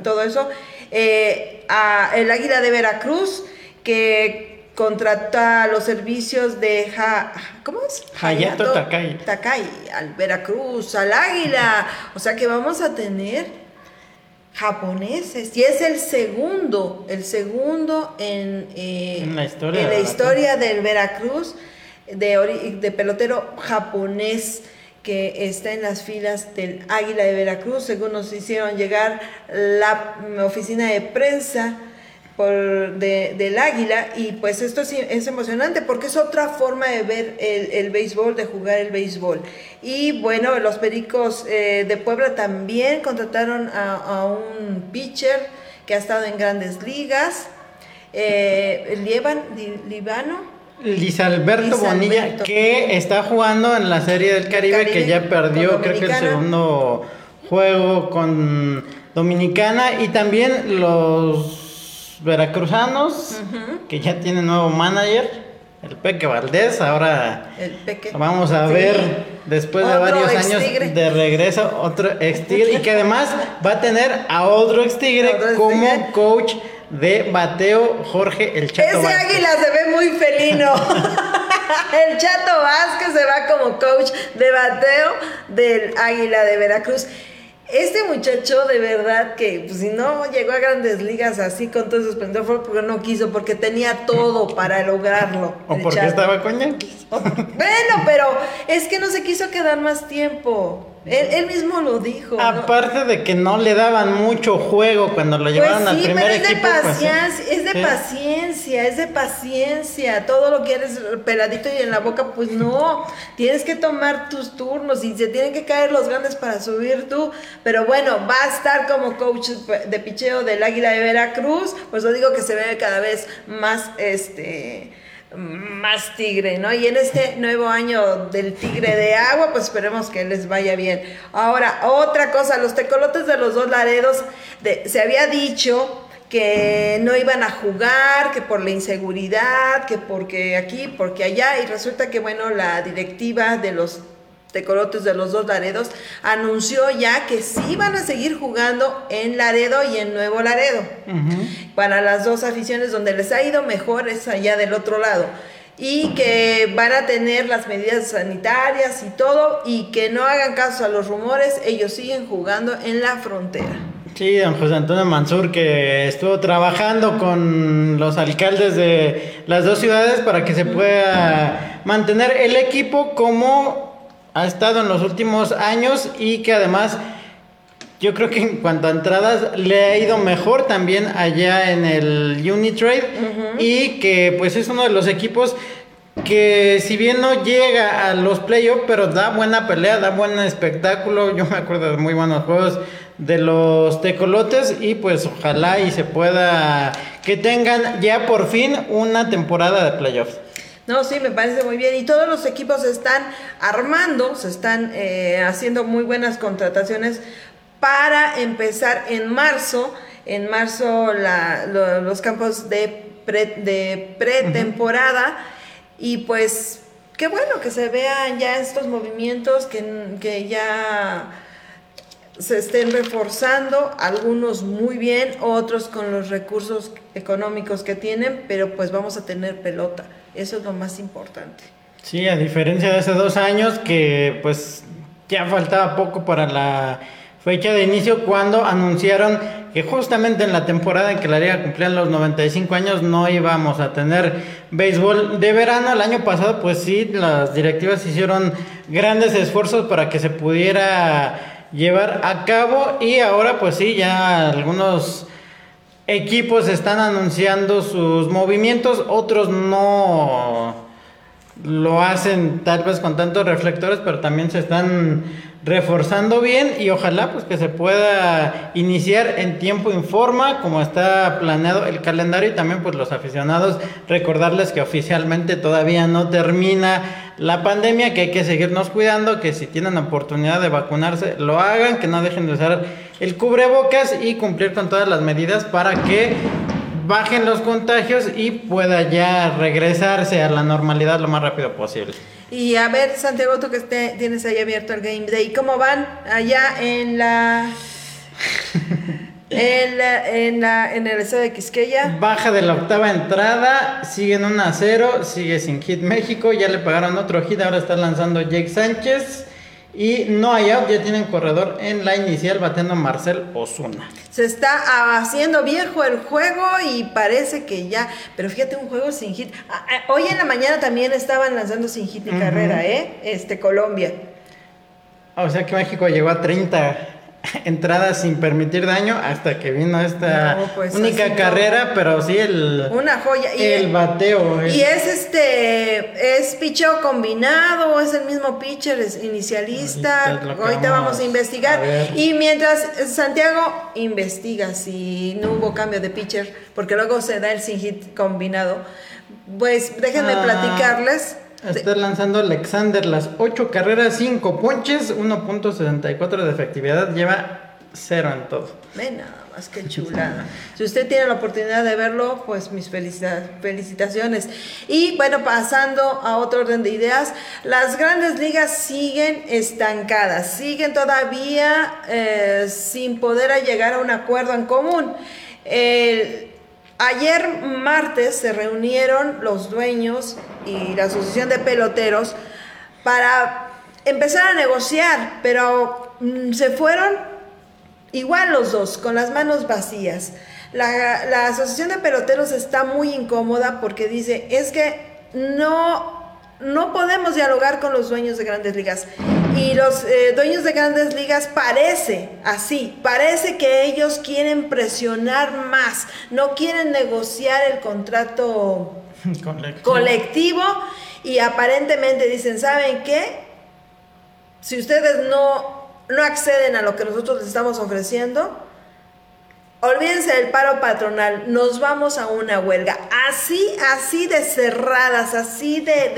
todo eso, eh, a el Águila de Veracruz, que contrata los servicios de, Ja- ¿cómo es? Hayato Takai. Takai, al Veracruz, al Águila. O sea que vamos a tener japoneses. Y es el segundo, el segundo en, eh, En la historia en la historia del Veracruz de, de pelotero japonés que está en las filas del Águila de Veracruz, según nos hicieron llegar la oficina de prensa por, de- del Águila y pues esto es, es emocionante porque es otra forma de ver el, el béisbol, de jugar el béisbol. Y bueno, los Pericos eh, de Puebla también contrataron a, a un pitcher que ha estado en grandes ligas, eh, Lieban, Li- Libano. Alberto Bonilla, Alberto. que está jugando en la Serie del Caribe, Caribe, que ya perdió, creo que el segundo juego con Dominicana, y también los veracruzanos, que ya tienen nuevo manager, el Peque Valdés, ahora El peque. vamos a Sí. ver después de varios años de regreso otro ex tigre y que además va a tener a otro ex tigre Otro como coach de bateo Jorge el Chato Ese Vázquez. águila se ve muy felino. El Chato Vázquez se va como coach de bateo del Águila de Veracruz. Este muchacho de verdad que pues, si no llegó a grandes ligas así con todo su esplendor fue porque no quiso, porque tenía todo para lograrlo. o porque estaba con Yankees. Bueno, pero es que no se quiso quedar más tiempo. Él, él mismo lo dijo. ¿no? Aparte de que no le daban mucho juego cuando lo llevaron Pues al sí, primer pero es de equipo. pues, paciencia, es de sí. paciencia, es de paciencia. Todo lo quieres peladito y en la boca, pues no. Tienes que tomar tus turnos y se tienen que caer los grandes para subir tú. Pero bueno, va a estar como coach de picheo del Águila de Veracruz. Pues lo digo que se ve cada vez más este más tigre, ¿no? Y en este nuevo año del tigre de agua, pues esperemos que les vaya bien. Ahora, otra cosa, los tecolotes de los dos laredos, de- se había dicho que no iban a jugar, que por la inseguridad, que porque aquí, porque allá, y resulta que, bueno, la directiva de los Tecolotes de los dos Laredos, anunció ya que sí van a seguir jugando en Laredo y en Nuevo Laredo. Para las dos aficiones donde les ha ido mejor es allá del otro lado. Y que van a tener las medidas sanitarias y todo, y que no hagan caso a los rumores, ellos siguen jugando en la frontera. Sí, don José Antonio Mansur, que estuvo trabajando con los alcaldes de las dos ciudades para que se pueda mantener el equipo como ha estado en los últimos años y que además yo creo que en cuanto a entradas le ha ido mejor también allá en el Unitrade y que pues es uno de los equipos que si bien no llega a los playoffs, pero da buena pelea, da buen espectáculo. Yo me acuerdo de muy buenos juegos de los tecolotes y pues ojalá y se pueda que tengan ya por fin una temporada de playoffs. No, sí, me parece muy bien. Y todos los equipos se están armando, se están eh, haciendo muy buenas contrataciones para empezar en marzo. En marzo los campos de, de pretemporada. Y pues qué bueno que se vean ya estos movimientos que, que ya se estén reforzando, algunos muy bien, otros con los recursos económicos que tienen, pero pues vamos a tener pelota. Eso es lo más importante. Sí, a diferencia de hace dos años que pues ya faltaba poco para la fecha de inicio cuando anunciaron que justamente en la temporada en que la liga cumplía los 95 años no íbamos a tener béisbol de verano. El año pasado pues sí, las directivas hicieron grandes esfuerzos para que se pudiera llevar a cabo y ahora pues sí, ya algunos equipos están anunciando sus movimientos, otros no lo hacen tal vez con tantos reflectores, pero también se están reforzando bien y ojalá pues que se pueda iniciar en tiempo y forma como está planeado el calendario. Y también pues los aficionados recordarles que oficialmente todavía no termina la pandemia, que hay que seguirnos cuidando, que si tienen oportunidad de vacunarse lo hagan, que no dejen de usar el cubrebocas y cumplir con todas las medidas para que bajen los contagios y pueda ya regresarse a la normalidad lo más rápido posible. Y a ver, Santiago, tú que tienes ahí abierto el Game Day, ¿cómo van allá en la... en, la, en, la, en el estado de Quisqueya? Baja de la octava entrada, siguen 1 a 0, sigue sin hit México, ya le pagaron otro hit, ahora está lanzando Jake Sánchez. Y no hay out, ya tienen corredor en la inicial batiendo Marcel Osuna. Se está haciendo viejo el juego y parece que ya, pero fíjate un juego sin hit. Ah, ah, hoy en la mañana también estaban lanzando sin hit y carrera, ¿eh? Este Colombia. O sea que México llegó a 30 entradas sin permitir daño hasta que vino esta pues, única carrera, pero sí el una joya y el bateo y es este es picheo combinado, es el mismo pitcher es inicialista. Ahorita, vamos a investigar y mientras Santiago investiga si no hubo cambio de pitcher, porque luego se da el sin hit combinado. Pues déjenme ah. platicarles Está lanzando Alexander las 8 carreras, 5 ponches, 1.64 de efectividad, lleva 0 en todo. Ve nada más que chulada. si usted tiene la oportunidad de verlo, pues mis felicitaciones. Y bueno, pasando a otro orden de ideas, las grandes ligas siguen estancadas, siguen todavía eh, sin poder llegar a un acuerdo en común. El, Ayer martes se reunieron los dueños y la asociación de peloteros para empezar a negociar, pero mm, se fueron igual los dos, con las manos vacías. La, asociación de peloteros está muy incómoda porque dice, es que no, no podemos dialogar con los dueños de grandes ligas. Y los eh, dueños de grandes ligas parece así, parece que ellos quieren presionar más, no quieren negociar el contrato colectivo. y aparentemente dicen, ¿saben qué? Si ustedes no, no acceden a lo que nosotros les estamos ofreciendo, Olvídense del paro patronal, nos vamos a una huelga. Así, así de cerradas, así de,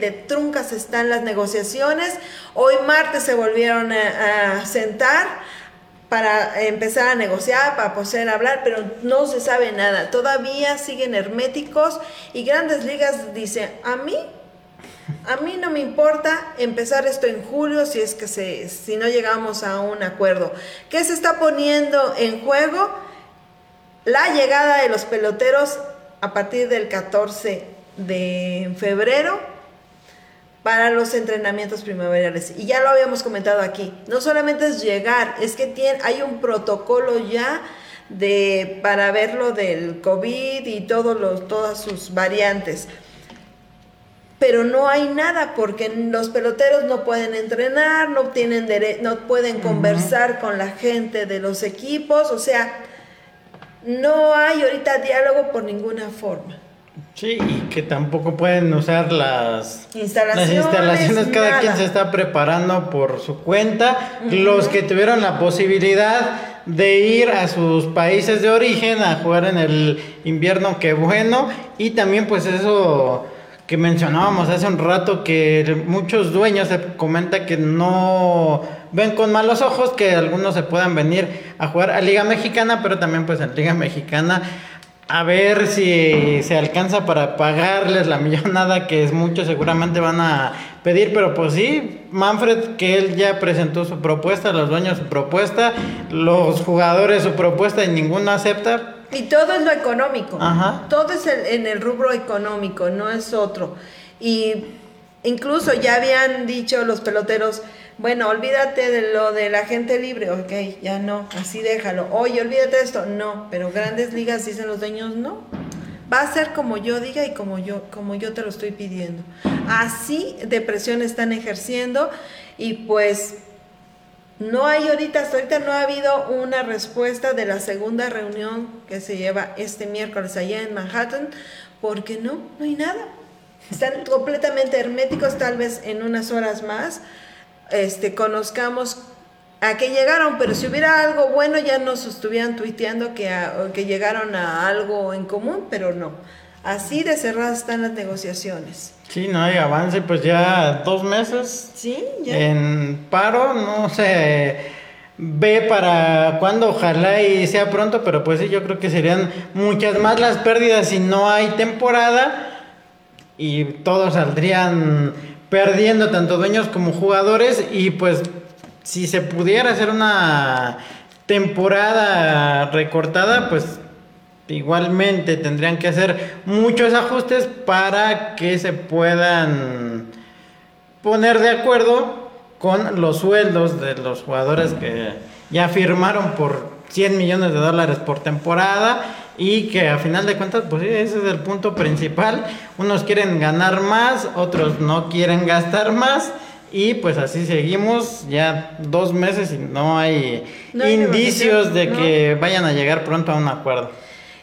de, truncas están las negociaciones. Hoy martes se volvieron a, sentar para empezar a negociar, para poder hablar, pero no se sabe nada. Todavía siguen herméticos y grandes ligas dicen, a mí A mí no me importa empezar esto en julio si es que se, si no llegamos a un acuerdo. ¿Qué se está poniendo en juego? La llegada de los peloteros a partir del 14 de febrero para los entrenamientos primaverales. Y ya lo habíamos comentado aquí. No solamente es llegar, es que tiene, hay un protocolo ya de, para ver lo del COVID y todos los, todas sus variantes pero no hay nada porque los peloteros no pueden entrenar, no tienen no pueden conversar con la gente de los equipos, o sea, no hay ahorita diálogo por ninguna forma. Sí, y que tampoco pueden usar las instalaciones, las instalaciones cada quien se está preparando por su cuenta. Los que tuvieron la posibilidad de ir a sus países de origen a jugar en el invierno, qué bueno, y también pues eso que mencionábamos hace un rato que muchos dueños se comenta que no ven con malos ojos que algunos se puedan venir a jugar a Liga Mexicana, pero también pues en Liga Mexicana a ver si se alcanza para pagarles la millonada que es mucho seguramente van a pedir, pero pues sí, Manfred que él ya presentó su propuesta, los dueños su propuesta, los jugadores su propuesta y ninguno acepta, y todo es lo económico. Todo es en el rubro económico, no es otro. Y incluso ya habían dicho los peloteros, bueno, olvídate de lo de la gente libre, ok, ya no, así déjalo. Oye, olvídate de esto, no, pero grandes ligas dicen los dueños, no. Va a ser como yo diga y como yo, como yo te lo estoy pidiendo. Así de presión están ejerciendo y pues no hay ahorita, hasta ahorita no ha habido una respuesta de la segunda reunión que se lleva este miércoles allá en Manhattan, porque no, no hay nada. Están completamente herméticos, tal vez en unas horas más este, conozcamos a qué llegaron, pero si hubiera algo bueno ya nos estuvieran tuiteando que, que llegaron a algo en común, pero no. Así de cerradas están las negociaciones. Sí, no hay avance, pues ya dos meses ¿Sí? ¿Ya? en paro, no se ve para cuándo, ojalá y sea pronto, pero pues sí, yo creo que serían muchas más las pérdidas si no hay temporada y todos saldrían perdiendo, tanto dueños como jugadores, y pues si se pudiera hacer una temporada recortada, pues Igualmente tendrían que hacer muchos ajustes para que se puedan poner de acuerdo con los sueldos de los jugadores que ya firmaron por 100 millones de dólares por temporada y que a final de cuentas, pues ese es el punto principal. Unos quieren ganar más, otros no quieren gastar más. Y pues así seguimos ya dos meses y no hay, indicios de que vayan a llegar pronto a un acuerdo.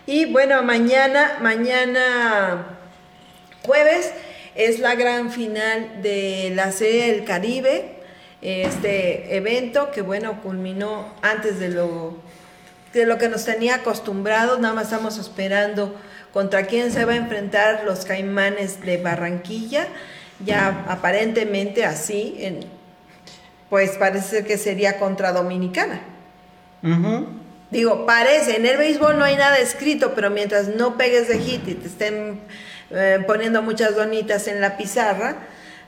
Y bueno, mañana, mañana jueves es la gran final de la Serie del Caribe, este evento que bueno, culminó antes de lo, de lo que nos tenía acostumbrados, nada más estamos esperando contra quién se va a enfrentar los caimanes de Barranquilla, ya aparentemente así, en, pues parece que sería contra Dominicana. Digo, parece, en el béisbol no hay nada escrito, pero mientras no pegues de hit y te estén eh, poniendo muchas donitas en la pizarra,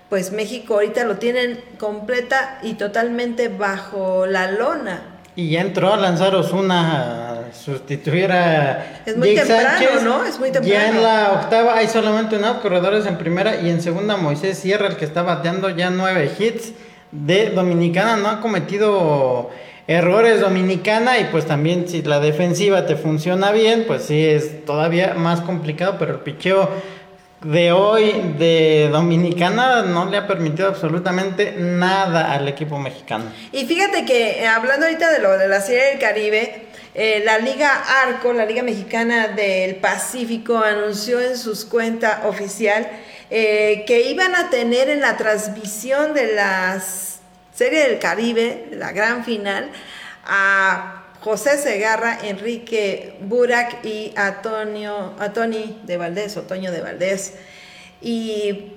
pues México ahorita lo tienen completa y totalmente bajo la lona. Y ya entró a lanzar Osuna a sustituir a Es muy temprano, ¿no? Es muy temprano. Ya en la octava hay solamente unos corredores en primera y en segunda Moisés Sierra, el que está bateando ya nueve hits de Dominicana, no ha cometido errores Dominicana y pues también si la defensiva te funciona bien, pues sí es todavía más complicado, pero el picheo de hoy de Dominicana no le ha permitido absolutamente nada al equipo mexicano. Y fíjate que eh, hablando ahorita de lo de la Serie del Caribe, eh, la Liga Arco, la Liga Mexicana del Pacífico, anunció en sus cuentas oficial eh, que iban a tener en la transmisión de las Serie del Caribe, la gran final, a José Segarra, Enrique Burak y a, Tony de Valdés, Otoño de Valdés. Y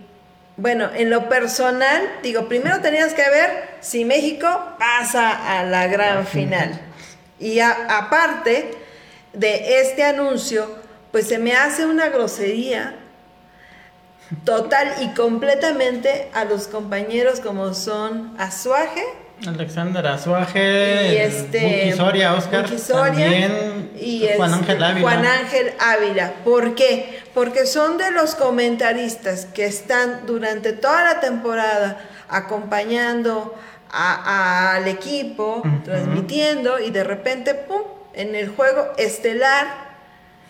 bueno, en lo personal, digo, primero tenías que ver si México pasa a la gran final. Y aparte de este anuncio, pues se me hace una grosería total y completamente a los compañeros como son Azuaje, Alexander Azuaje, y este Buki Soria, Oscar, Buki Soria, también y Juan este, Ángel Ávila. Juan Ángel Ávila. ¿Por qué? Porque son de los comentaristas que están durante toda la temporada acompañando a- al equipo, transmitiendo y de repente, ¡pum!, en el juego estelar.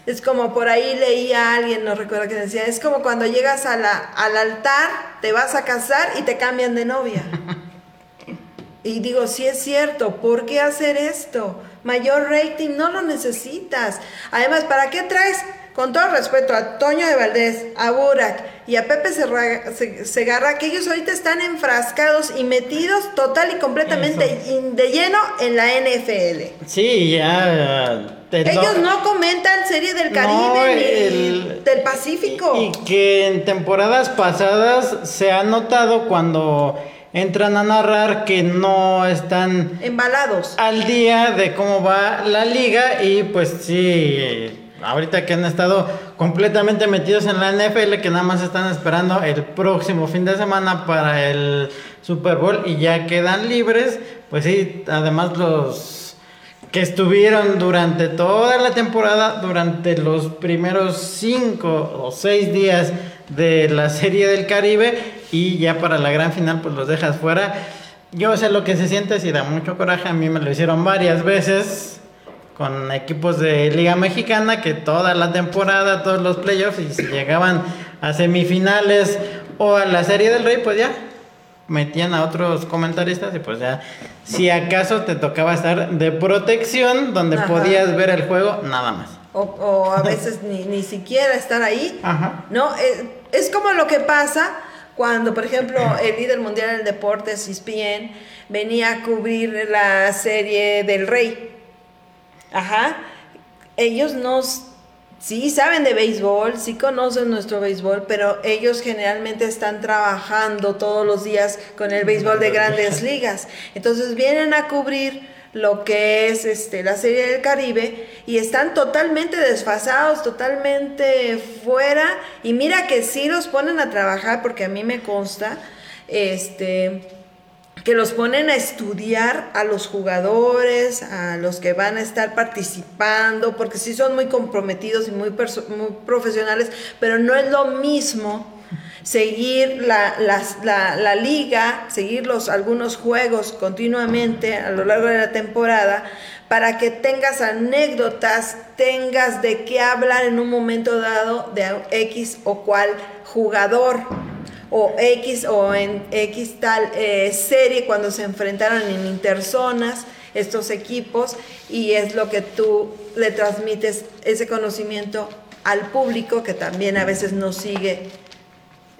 Es como por ahí leía a alguien, no recuerdo que decía, es como cuando llegas a la, al altar, te vas a casar y te cambian de novia. Y digo, sí es cierto, ¿por qué hacer esto? Mayor rating, no lo necesitas. Además, ¿para qué traes, con todo respeto, a Toño de Valdés, a Burak y a Pepe Segarra, que ellos ahorita están enfrascados y metidos total y completamente in- de lleno en la NFL? Sí, ya. Ellos no comentan serie del Caribe No, ni del Pacífico. Y, y que en temporadas pasadas se ha notado cuando entran a narrar que no están Embalados. al día de cómo va la liga y pues sí, eh, ahorita que han estado completamente metidos en la NFL, que nada más están esperando el próximo fin de semana para el Super Bowl y ya quedan libres, pues sí, además los que estuvieron durante toda la temporada, durante los primeros cinco o seis días de la Serie del Caribe y ya para la gran final pues los dejas fuera. Yo sé lo que se siente, si da mucho coraje, a mí me lo hicieron varias veces con equipos de Liga Mexicana que toda la temporada, todos los playoffs y si llegaban a semifinales o a la Serie del Rey pues ya metían a otros comentaristas y pues ya si acaso te tocaba estar de protección donde Ajá. podías ver el juego nada más. O, o a veces ni, ni siquiera estar ahí. Ajá. No, Eh, es como lo que pasa cuando, por ejemplo, el líder mundial del deporte, ESPN, venía a cubrir la serie del Rey. Ajá. Ellos nos sí saben de béisbol, sí conocen nuestro béisbol, pero ellos generalmente están trabajando todos los días con el béisbol de grandes ligas. Entonces vienen a cubrir lo que es este la serie del Caribe y están totalmente desfasados, totalmente fuera y mira que sí los ponen a trabajar porque a mí me consta este que los ponen a estudiar a los jugadores, a los que van a estar participando, porque sí son muy comprometidos y muy, profesionales, pero no es lo mismo seguir la, la- la liga, seguir los, algunos juegos continuamente a lo largo de la temporada, para que tengas anécdotas, tengas de qué hablar en un momento dado de X o cual jugador o X o en X tal eh, serie cuando se enfrentaron en interzonas estos equipos y es lo que tú le transmites ese conocimiento al público que también a veces nos sigue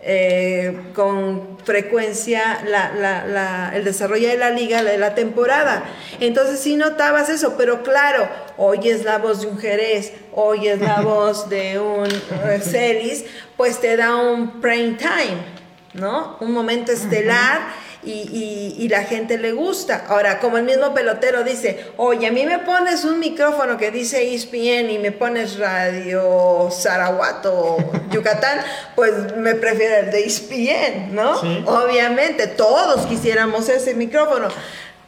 eh, con frecuencia la- la- la- el desarrollo de la liga, de la temporada. Entonces sí notabas eso, pero claro, hoy es la voz de un Jerez, hoy es la voz de un eh, Celis, pues te da un prime time, ¿no? Un momento estelar. Y, y- y la gente le gusta. Ahora, como el mismo pelotero dice, oye, a mí me pones un micrófono que dice ESPN y me pones Radio Saraguato, Yucatán, pues me prefiero el de ESPN, ¿no? Sí. Obviamente, todos quisiéramos ese micrófono.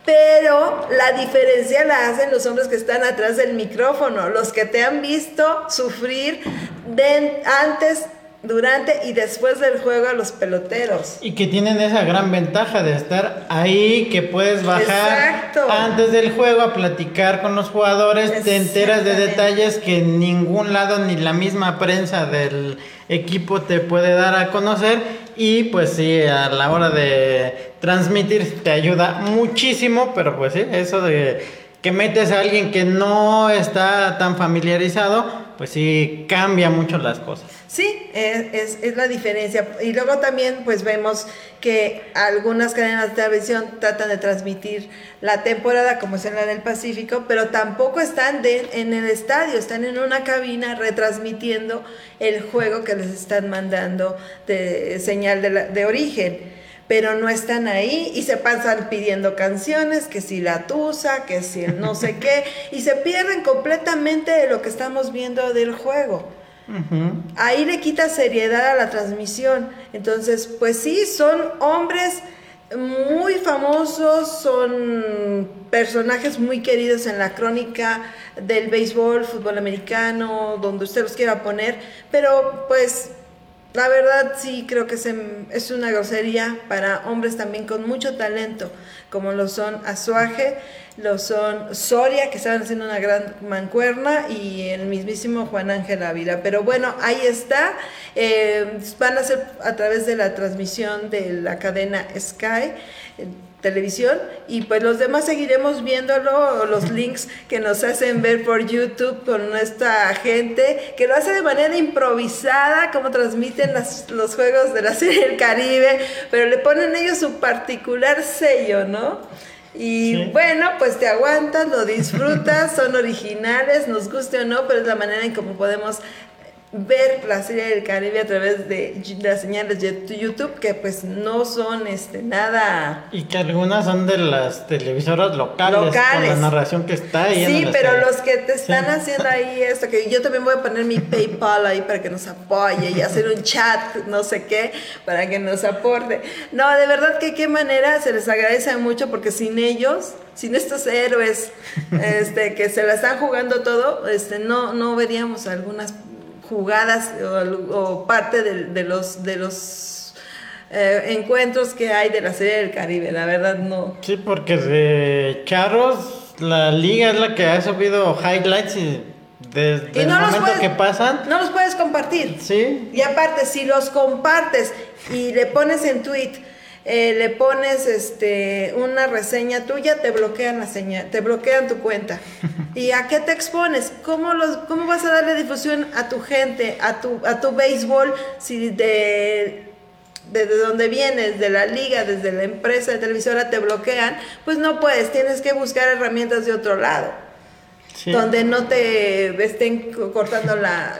Pero la diferencia la hacen los hombres que están atrás del micrófono, los que te han visto sufrir de- antes, durante y después del juego a los peloteros. Y que tienen esa gran ventaja de estar ahí, que puedes bajar Exacto. antes del juego a platicar con los jugadores, te enteras de detalles que en ningún lado ni la misma prensa del equipo te puede dar a conocer y pues sí, a la hora de transmitir te ayuda muchísimo, pero pues sí, eso de que metes a alguien que no está tan familiarizado, pues sí cambia mucho las cosas. Sí, es, es- es la diferencia. Y luego también pues vemos que algunas cadenas de televisión tratan de transmitir la temporada como es en la del Pacífico, pero tampoco están de- en el estadio, están en una cabina retransmitiendo el juego que les están mandando de señal de, la- de origen. Pero no están ahí y se pasan pidiendo canciones, que si la tusa, que si el no sé qué, y se pierden completamente de lo que estamos viendo del juego. ahí le quita seriedad a la transmisión. Entonces, pues sí, son hombres muy famosos, son personajes muy queridos en la crónica del béisbol, fútbol americano, donde usted los quiera poner, pero pues la verdad sí creo que es una grosería para hombres también con mucho talento, como lo son Azuaje, lo son Soria, que estaban haciendo una gran mancuerna, y el mismísimo Juan Ángel Ávila. Pero bueno, ahí está. Eh, van a ser a través de la transmisión de la cadena Sky televisión y pues los demás seguiremos viéndolo, los links que nos hacen ver por YouTube con nuestra gente, que lo hace de manera improvisada, como transmiten los juegos de la serie del Caribe, pero le ponen ellos su particular sello, ¿no? Y bueno, pues te aguantas, lo disfrutas, son originales, nos guste o no, pero es la manera en cómo podemos ver la serie del Caribe a través de las señales de YouTube que pues no son este nada y que algunas son de las televisoras locales, con la narración que está ahí sí pero los que te están haciendo ahí esto que yo también voy a poner mi PayPal ahí para que nos apoye y hacer un chat no sé qué para que nos aporte. No de verdad que qué manera se les agradece mucho porque sin ellos sin estos héroes este que se la están jugando todo este no no veríamos algunas jugadas o, parte de, los, de los eh, encuentros que hay de la Serie del Caribe, la verdad no. Sí, porque de Charros, la liga es la que ha subido highlights y desde el momento que pasan. No los puedes compartir. Sí. Y aparte, si los compartes y le pones en tweet eh, le pones este una reseña tuya, te bloquean la señal, te bloquean tu cuenta. ¿Y a qué te expones? ¿Cómo, los, cómo vas a darle difusión a tu gente, a tu, a tu béisbol, si de desde donde vienes, de la liga, desde la empresa de televisora te bloquean, pues no puedes, tienes que buscar herramientas de otro lado, donde no te estén cortando la,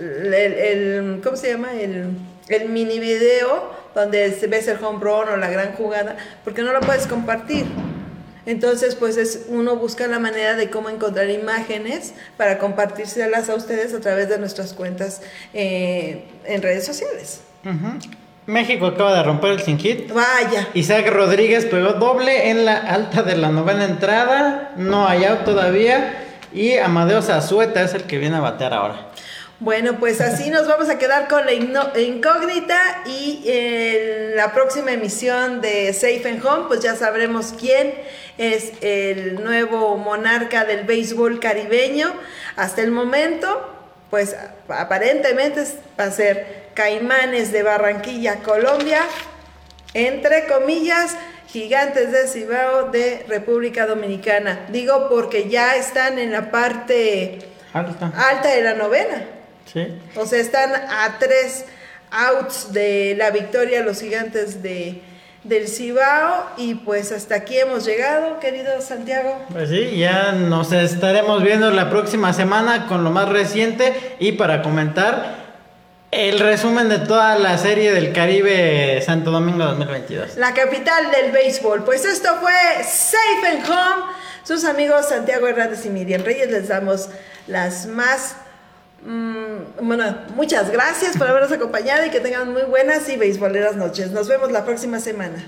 el, ¿cómo se llama? El, el mini video donde ves el home run o la gran jugada, porque no lo puedes compartir. Entonces, pues es uno busca la manera de cómo encontrar imágenes para compartírselas a ustedes a través de nuestras cuentas eh, en redes sociales. México acaba de romper el sin hit. Vaya. Isaac Rodríguez pegó doble en la alta de la novena entrada. No hay out todavía. Y Amadeo Zazueta es el que viene a batear ahora. Bueno, pues así nos vamos a quedar con la incógnita y en la próxima emisión de Safe and Home, pues ya sabremos quién es el nuevo monarca del béisbol caribeño. Hasta el momento, pues aparentemente va a ser Caimanes de Barranquilla, Colombia, entre comillas, Gigantes de Cibao de República Dominicana. Digo porque ya están en la parte alta de la novena. O sea, están a tres outs de la victoria los gigantes de, del Cibao y pues hasta aquí hemos llegado, querido Santiago. Pues sí, ya nos estaremos viendo la próxima semana con lo más reciente y para comentar el resumen de toda la serie del Caribe Santo Domingo 2022. La capital del béisbol. Pues esto fue Safe and Home. Sus amigos Santiago Hernández y Miriam Reyes les damos las más Mm, bueno, muchas gracias por habernos acompañado y que tengan muy buenas y beisboleras noches. Nos vemos la próxima semana.